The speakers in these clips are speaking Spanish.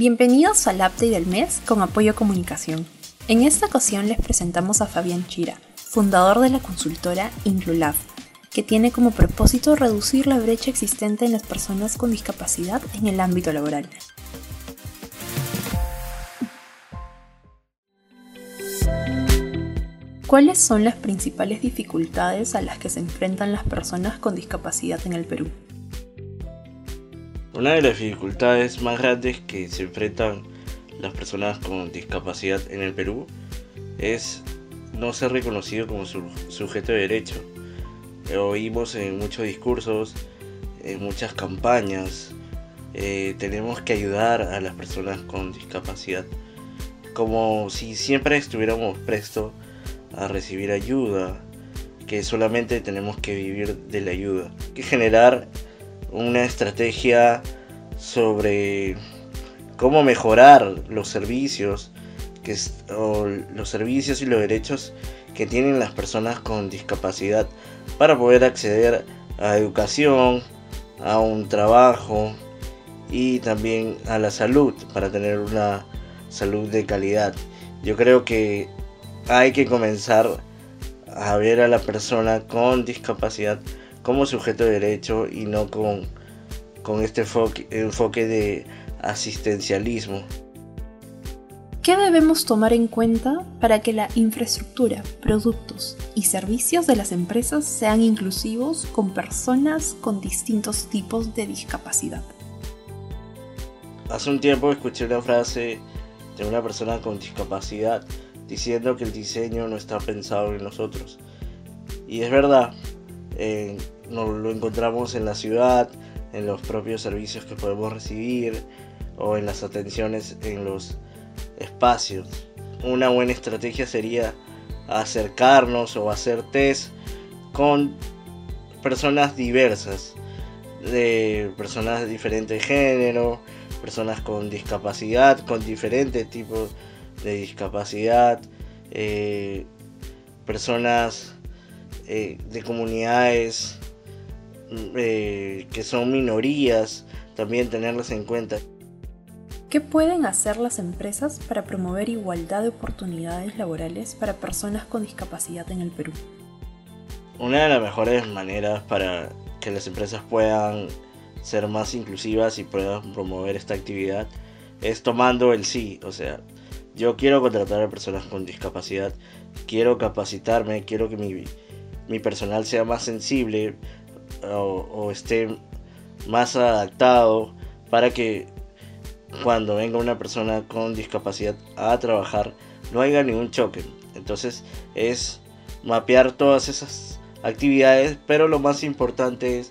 Bienvenidos al Update del mes con Apoyo Comunicación. En esta ocasión les presentamos a Fabián Chira, fundador de la consultora Inclulab, que tiene como propósito reducir la brecha existente en las personas con discapacidad en el ámbito laboral. ¿Cuáles son las principales dificultades a las que se enfrentan las personas con discapacidad en el Perú? Una de las dificultades más grandes que se enfrentan las personas con discapacidad en el Perú es no ser reconocido como su sujeto de derecho. Oímos en muchos discursos, en muchas campañas, eh, tenemos que ayudar a las personas con discapacidad, como si siempre estuviéramos prestos a recibir ayuda, que solamente tenemos que vivir de la ayuda, que generar una estrategia sobre cómo mejorar los servicios que, los servicios y los derechos que tienen las personas con discapacidad para poder acceder a educación, a un trabajo y también a la salud para tener una salud de calidad. Yo creo que hay que comenzar a ver a la persona con discapacidad como sujeto de derecho y no con, con este enfoque, enfoque de asistencialismo. ¿Qué debemos tomar en cuenta para que la infraestructura, productos y servicios de las empresas sean inclusivos con personas con distintos tipos de discapacidad? Hace un tiempo escuché una frase de una persona con discapacidad diciendo que el diseño no está pensado en nosotros. Y es verdad, eh, nos lo encontramos en la ciudad, en los propios servicios que podemos recibir o en las atenciones en los espacios. Una buena estrategia sería acercarnos o hacer test con personas diversas, de personas de diferente género, personas con discapacidad, con diferentes tipos de discapacidad, eh, personas eh, de comunidades eh, que son minorías, también tenerlas en cuenta. ¿Qué pueden hacer las empresas para promover igualdad de oportunidades laborales para personas con discapacidad en el Perú? Una de las mejores maneras para que las empresas puedan ser más inclusivas y puedan promover esta actividad es tomando el sí, o sea, yo quiero contratar a personas con discapacidad, quiero capacitarme, quiero que mi, mi personal sea más sensible o, esté más adaptado para que cuando venga una persona con discapacidad a trabajar no haya ningún choque. Entonces es mapear todas esas actividades, pero lo más importante es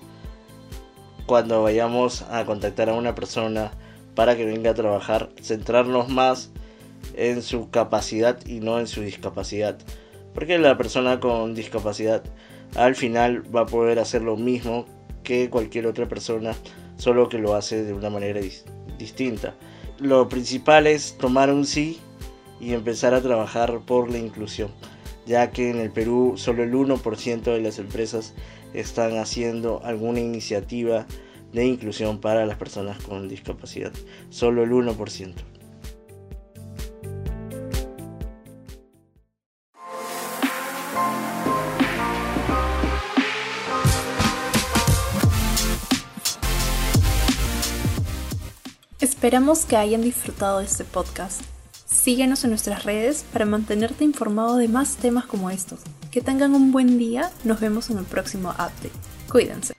cuando vayamos a contactar a una persona para que venga a trabajar, centrarnos más en su capacidad y no en su discapacidad. Porque la persona con discapacidad al final va a poder hacer lo mismo que cualquier otra persona, solo que lo hace de una manera distinta. Lo principal es tomar un sí y empezar a trabajar por la inclusión, ya que en el Perú solo el 1% de las empresas están haciendo alguna iniciativa de inclusión para las personas con discapacidad, solo el 1%. Esperamos que hayan disfrutado de este podcast. Síguenos en nuestras redes para mantenerte informado de más temas como estos. Que tengan un buen día, nos vemos en el próximo update. Cuídense.